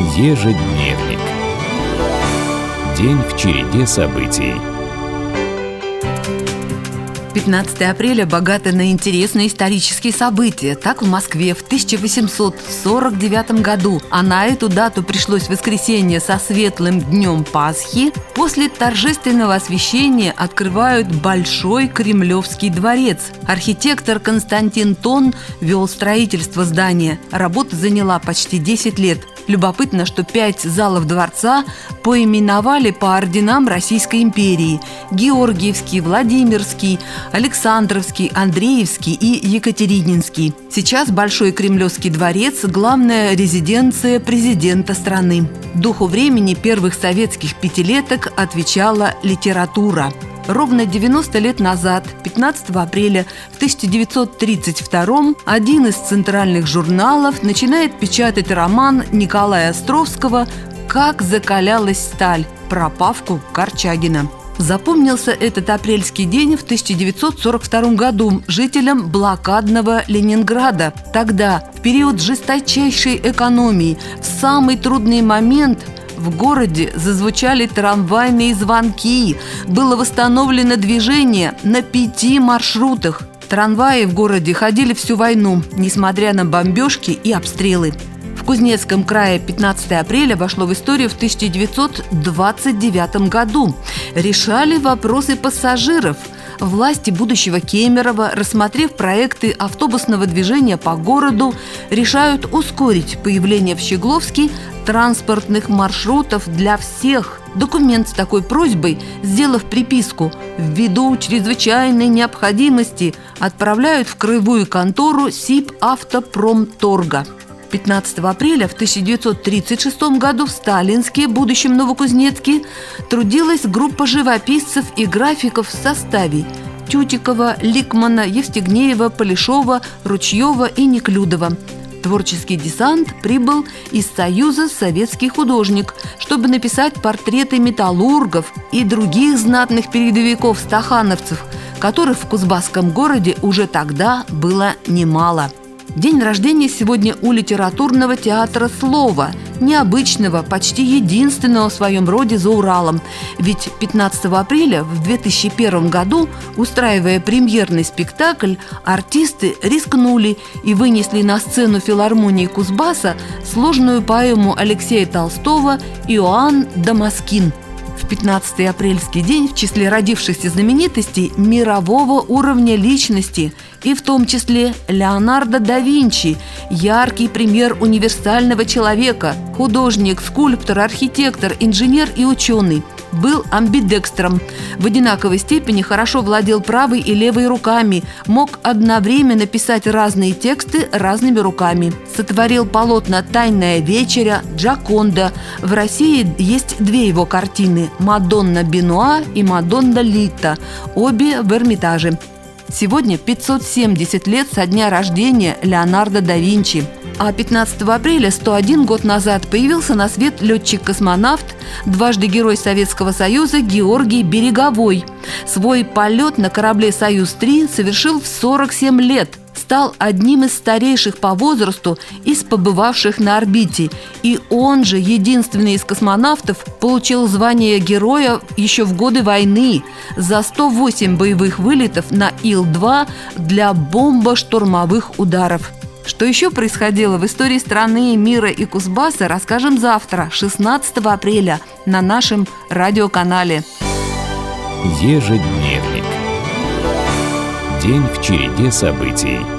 Ежедневник. День в череде событий. 15 апреля богато на интересные исторические события. Так в Москве в 1849 году, а на эту дату пришлось воскресенье со светлым днем Пасхи, после торжественного освящения открывают Большой Кремлевский дворец. Архитектор Константин Тон вел строительство здания. Работа заняла почти 10 лет. Любопытно, что пять залов дворца поименовали по орденам Российской империи – Георгиевский, Владимирский, Александровский, Андреевский и Екатерининский. Сейчас Большой Кремлевский дворец – главная резиденция президента страны. Духу времени первых советских пятилеток отвечала литература – Ровно 90 лет назад, 15 апреля в 1932 один из центральных журналов начинает печатать роман Николая Островского «Как закалялась сталь» про Павку Корчагина. Запомнился этот апрельский день в 1942 году жителям блокадного Ленинграда. Тогда, в период жесточайшей экономии, в самый трудный момент – в городе зазвучали трамвайные звонки. Было восстановлено движение на пяти маршрутах. Трамваи в городе ходили всю войну, несмотря на бомбежки и обстрелы. В Кузнецком крае 15 апреля вошло в историю в 1929 году. Решали вопросы пассажиров – власти будущего Кемерово, рассмотрев проекты автобусного движения по городу, решают ускорить появление в Щегловске транспортных маршрутов для всех. Документ с такой просьбой, сделав приписку «Ввиду чрезвычайной необходимости» отправляют в краевую контору СИП «Автопромторга». 15 апреля в 1936 году в Сталинске, будущем Новокузнецке, трудилась группа живописцев и графиков в составе Тютикова, Ликмана, Евстигнеева, Полешова, Ручьева и Неклюдова. Творческий десант прибыл из Союза советский художник, чтобы написать портреты металлургов и других знатных передовиков-стахановцев, которых в Кузбасском городе уже тогда было немало – День рождения сегодня у литературного театра «Слова», необычного, почти единственного в своем роде за Уралом. Ведь 15 апреля в 2001 году, устраивая премьерный спектакль, артисты рискнули и вынесли на сцену филармонии Кузбасса сложную поэму Алексея Толстого «Иоанн Дамаскин», в 15 апрельский день в числе родившихся знаменитостей мирового уровня личности и в том числе Леонардо да Винчи, яркий пример универсального человека, художник, скульптор, архитектор, инженер и ученый – был амбидекстром. В одинаковой степени хорошо владел правой и левой руками, мог одновременно писать разные тексты разными руками. Сотворил полотна «Тайная вечеря», «Джаконда». В России есть две его картины – «Мадонна Бенуа» и «Мадонна Лита», обе в Эрмитаже. Сегодня 570 лет со дня рождения Леонардо да Винчи – а 15 апреля 101 год назад появился на свет летчик-космонавт, дважды Герой Советского Союза Георгий Береговой. Свой полет на корабле «Союз-3» совершил в 47 лет – стал одним из старейших по возрасту из побывавших на орбите. И он же, единственный из космонавтов, получил звание героя еще в годы войны за 108 боевых вылетов на Ил-2 для бомбо-штурмовых ударов. Что еще происходило в истории страны, мира и Кузбасса, расскажем завтра, 16 апреля, на нашем радиоканале. Ежедневник. День в череде событий.